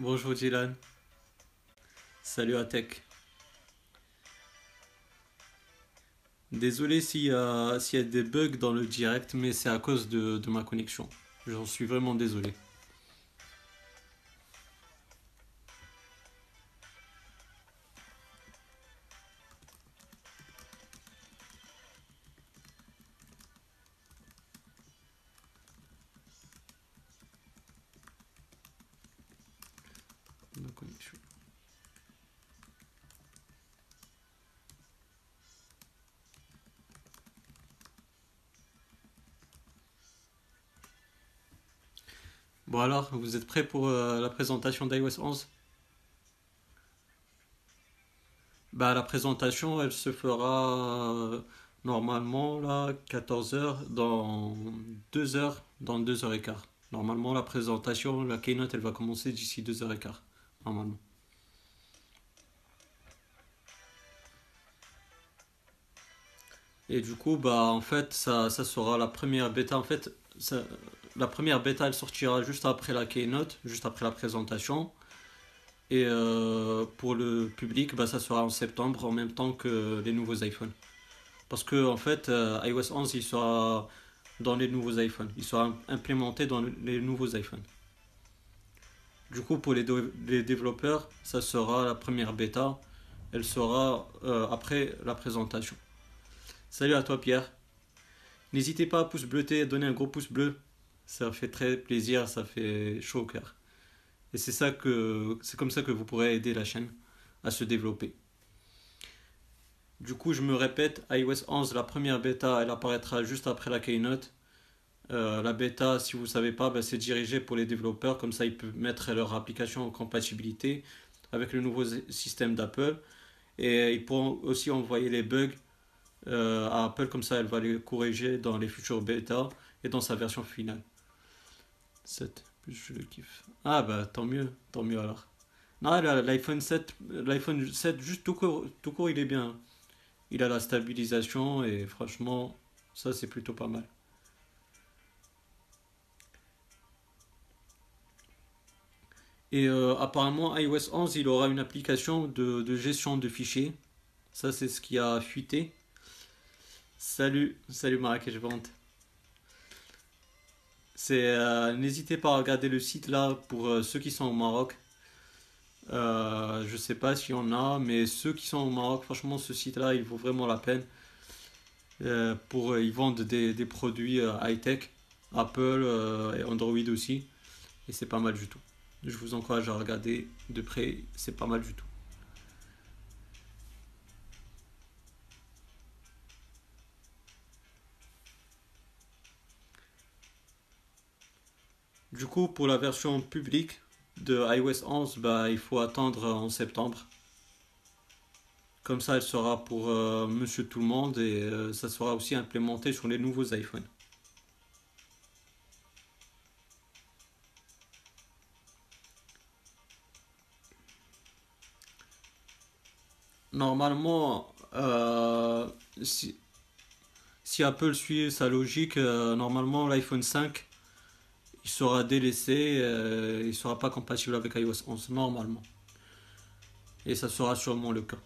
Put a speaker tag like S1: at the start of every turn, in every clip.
S1: Bonjour Dylan. Salut Atec. Désolé s'il y, a, s'il y a des bugs dans le direct, mais c'est à cause de, de ma connexion. J'en suis vraiment désolé. Bon alors, vous êtes prêts pour euh, la présentation d'iOS 11? Bah la présentation, elle se fera euh, normalement là 14 heures dans 2 heures, dans 2 heures et quart. Normalement la présentation, la keynote, elle va commencer d'ici 2 heures et quart, normalement. Et du coup, bah en fait, ça, ça sera la première bêta. En fait, la première bêta, elle sortira juste après la keynote, juste après la présentation. Et euh, pour le public, bah, ça sera en septembre, en même temps que les nouveaux iPhones. Parce que en fait, euh, iOS 11, il sera dans les nouveaux iPhones. Il sera implémenté dans les nouveaux iPhones. Du coup, pour les, développeurs, ça sera la première bêta. Elle sera euh, après la présentation. Salut à toi, Pierre. N'hésitez pas à pouce bleuter, à donner un gros pouce bleu. Ça fait très plaisir, ça fait chaud au cœur. Et c'est ça que, c'est comme ça que vous pourrez aider la chaîne à se développer. Du coup, je me répète, iOS 11, la première bêta, elle apparaîtra juste après la keynote. Euh, la bêta, si vous ne savez pas, ben, c'est dirigé pour les développeurs, comme ça ils peuvent mettre leur application en compatibilité avec le nouveau système d'Apple. Et ils pourront aussi envoyer les bugs euh, à Apple, comme ça elle va les corriger dans les futures bêtas et dans sa version finale. 7, je le kiffe. Ah bah tant mieux, tant mieux alors. Non, l'iPhone 7, l'iPhone 7 juste tout court, tout court, il est bien. Il a la stabilisation et franchement, ça c'est plutôt pas mal. Et euh, apparemment, iOS 11, il aura une application de, de gestion de fichiers. Ça, c'est ce qui a fuité. Salut, salut Marrakech Vente. C'est, euh, n'hésitez pas à regarder le site là pour euh, ceux qui sont au Maroc. Euh, je sais pas s'il y en a, mais ceux qui sont au Maroc, franchement, ce site-là, il vaut vraiment la peine. Euh, pour, ils vendent des, des produits euh, high-tech, Apple et Android aussi, et c'est pas mal du tout. Je vous encourage à regarder de près, c'est pas mal du tout. Du coup, pour la version publique de iOS 11, bah, il faut attendre en septembre. Comme ça, elle sera pour euh, Monsieur Tout le Monde et euh, ça sera aussi implémenté sur les nouveaux iPhones. Normalement, euh, si, si Apple suit sa logique, euh, normalement l'iPhone 5 il sera délaissé, euh, il sera pas compatible avec iOS 11 normalement. Et ça sera sûrement le cas.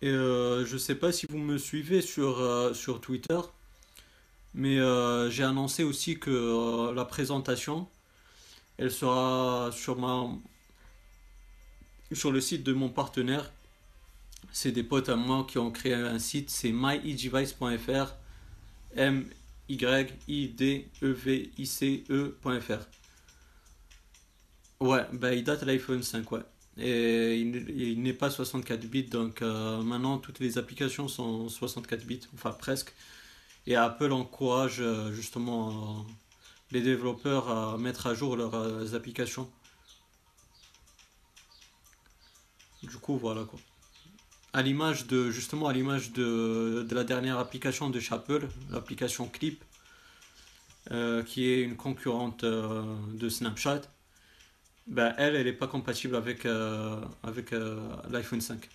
S1: Et euh, je sais pas si vous me suivez sur, euh, sur Twitter, mais j'ai annoncé aussi que la présentation, elle sera sur ma, sur le site de mon partenaire. C'est des potes à moi qui ont créé un site, c'est M-Y-I-D-E-V-I-C-E.fr. Ouais, bah il date l'iPhone 5, ouais. Et il, n'est il n'est pas 64 bits, donc euh, maintenant toutes les applications sont 64 bits, enfin presque. Et Apple encourage euh, justement euh, les développeurs à mettre à jour leurs euh, applications. Du coup, voilà quoi. À l'image de, justement, à l'image de, de la dernière application de chez Apple, l'application Clip, euh, qui est une concurrente euh, de Snapchat. ben, elle, elle n'est pas compatible avec, avec l'iPhone 5.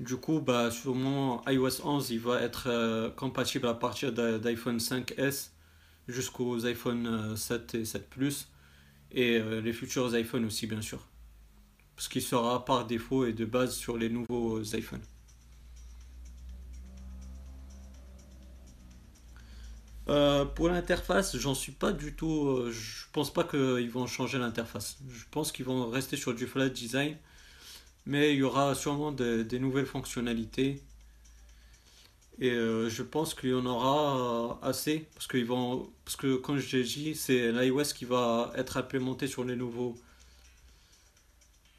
S1: Du coup, bah, sûrement iOS 11, il va être euh, compatible à partir d'iPhone 5S jusqu'aux iPhone 7 et 7 Plus et les futurs iPhones aussi, bien sûr. Parce qu'il sera par défaut et de base sur les nouveaux iPhones. Euh, pour l'interface, j'en suis pas du tout. euh, je pense pas qu'ils vont changer l'interface. Je pense qu'ils vont rester sur du flat design, mais il y aura sûrement des, nouvelles fonctionnalités. Et euh, je pense qu'il y en aura euh, assez parce vont, parce que comme je l'ai dit, c'est l'iOS qui va être implémenté sur les nouveaux.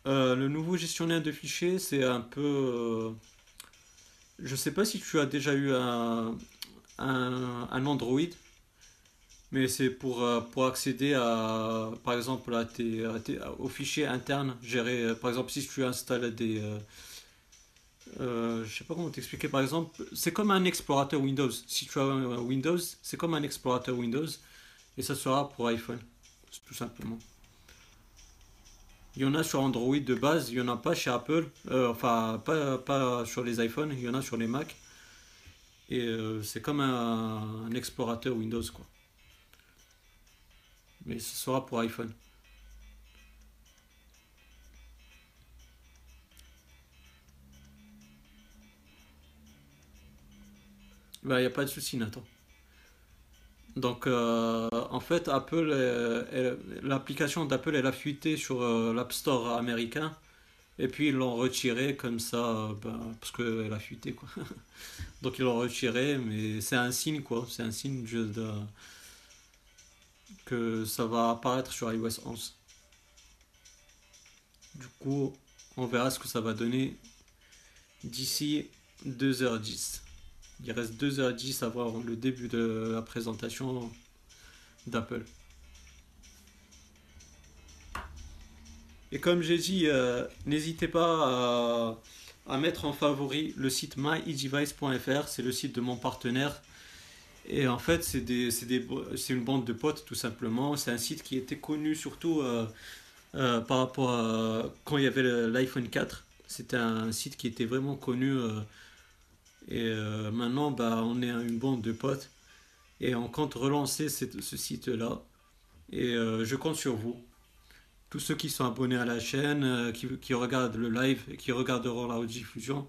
S1: Euh, le nouveau gestionnaire de fichiers, c'est un peu. je sais pas si tu as déjà eu un, un Android. Mais c'est pour, euh, pour accéder à, par exemple, à tes, tes- aux fichiers internes, gérer, euh, par exemple, si tu installes des, euh, euh, je sais pas comment t'expliquer, par exemple, c'est comme un explorateur Windows. Si tu as un Windows, c'est comme un explorateur Windows, et ça sera pour iPhone, tout simplement. Il y en a sur Android de base, il y en a pas chez Apple, enfin, pas, pas sur les iPhones, il y en a sur les Mac, et c'est comme un, un explorateur Windows, quoi. Mais ce sera pour iPhone. Il n'y a pas de souci, Nathan. Donc, euh, en fait, Apple, l'application d'Apple, elle a fuité sur euh, l'App Store américain. Et puis, ils l'ont retiré comme ça, bah, parce qu'elle a fuité, quoi. Donc, ils l'ont retiré, mais c'est un signe, quoi. C'est un signe juste de- que ça va apparaître sur iOS 11. Du coup, on verra ce que ça va donner d'ici 2h10. Il reste 2h10 avant le début de la présentation d'Apple. Et comme j'ai dit, euh, n'hésitez pas à, à mettre en favori le site myedevice.fr, c'est le site de mon partenaire. Et en fait, c'est des, des, une bande de potes tout simplement. C'est un site qui était connu surtout euh, euh, par rapport à quand il y avait l'iPhone 4. C'était un site qui était vraiment connu. euh, et maintenant, bah, on est une bande de potes et on compte relancer ce site-là. Et je compte sur vous. Tous ceux qui sont abonnés à la chaîne, qui, regardent le live et qui regarderont la rediffusion,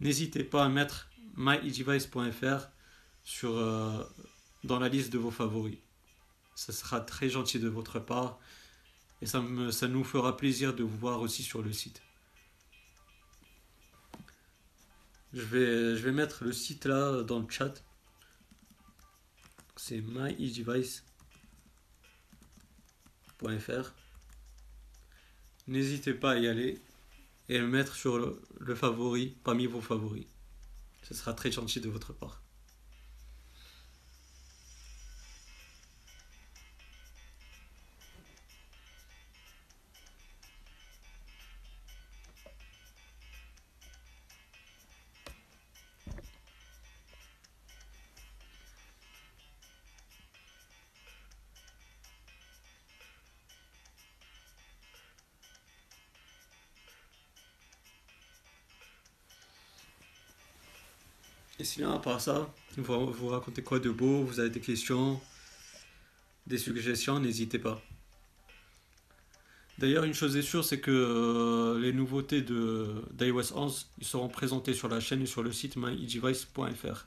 S1: n'hésitez pas à mettre myedevice.fr sur, euh, dans la liste de vos favoris. Ça sera très gentil de votre part et ça, nous fera plaisir de vous voir aussi sur le site. Je vais, mettre le site là dans le chat. C'est myedevice.fr. N'hésitez pas à y aller et mettre sur le favori parmi vos favoris. Ce sera très gentil de votre part. Et sinon, à part ça, vous, vous racontez quoi de beau Vous avez des questions, des suggestions N'hésitez pas. D'ailleurs, une chose est sûre, c'est que euh, les nouveautés d'iOS 11 ils seront présentées sur la chaîne et sur le site myedevice.fr.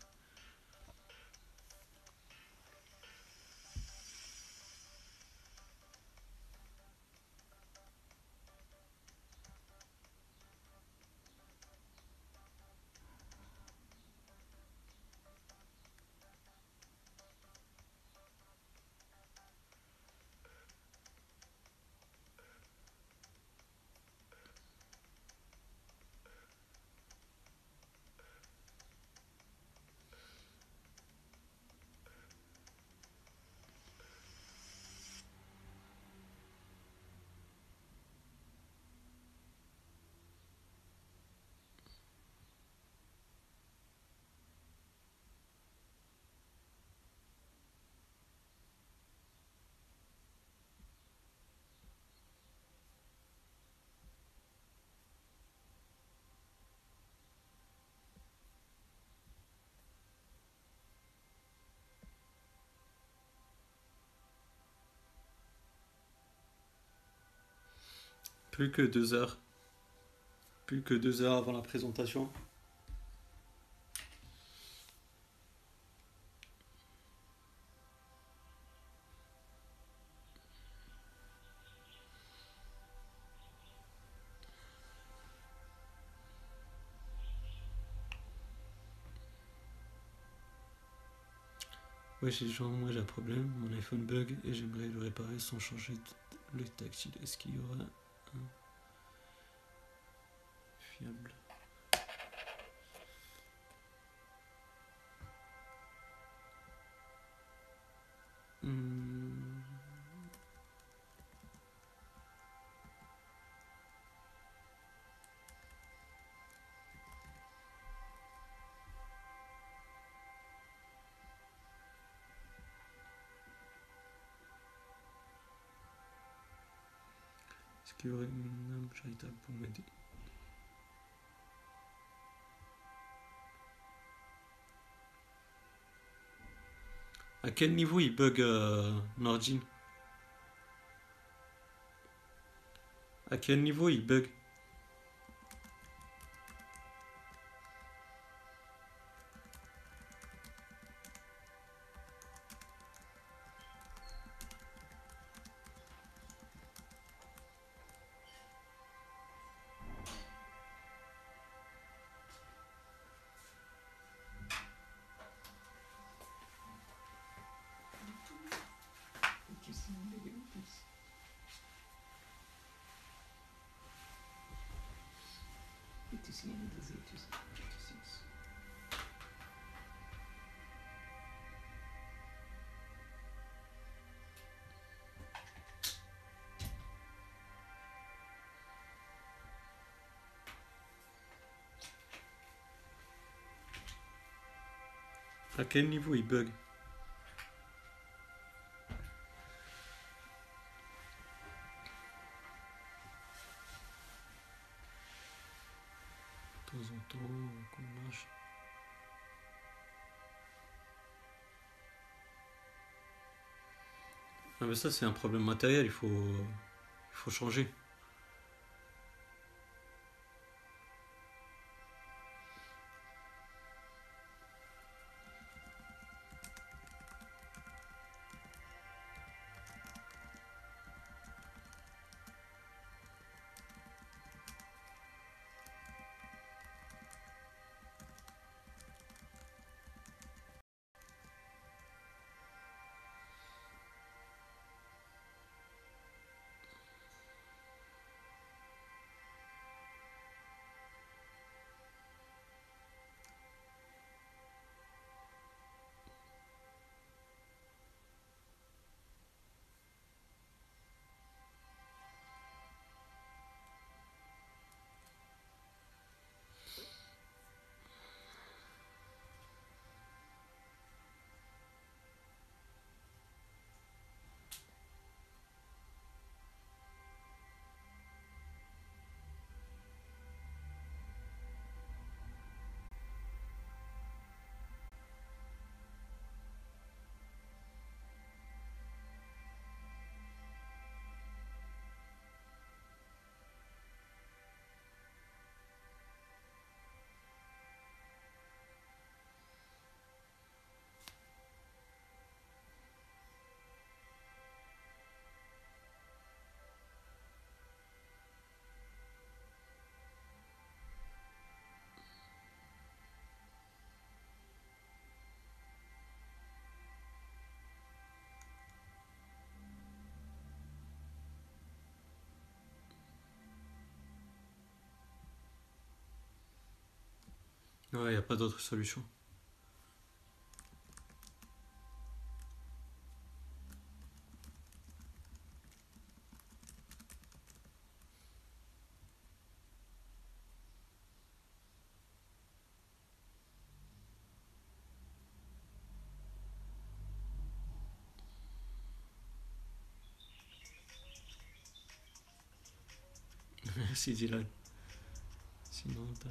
S1: Plus que deux heures. Plus que deux heures avant la présentation. Ouais, j'ai genre, moi j'ai un problème, mon iPhone bug et j'aimerais le réparer sans changer le tactile. Est-ce qu'il y aura fiable Hmm. Est-ce qu'il y aurait une âme charitable pour m'aider? À quel niveau il bug euh, Nordin À quel niveau il bug? À quel niveau il bug ça c'est un problème matériel, il faut, il faut changer. Ouais, il n'y a pas d'autre solution. Merci Dylan. Sinon, t'as...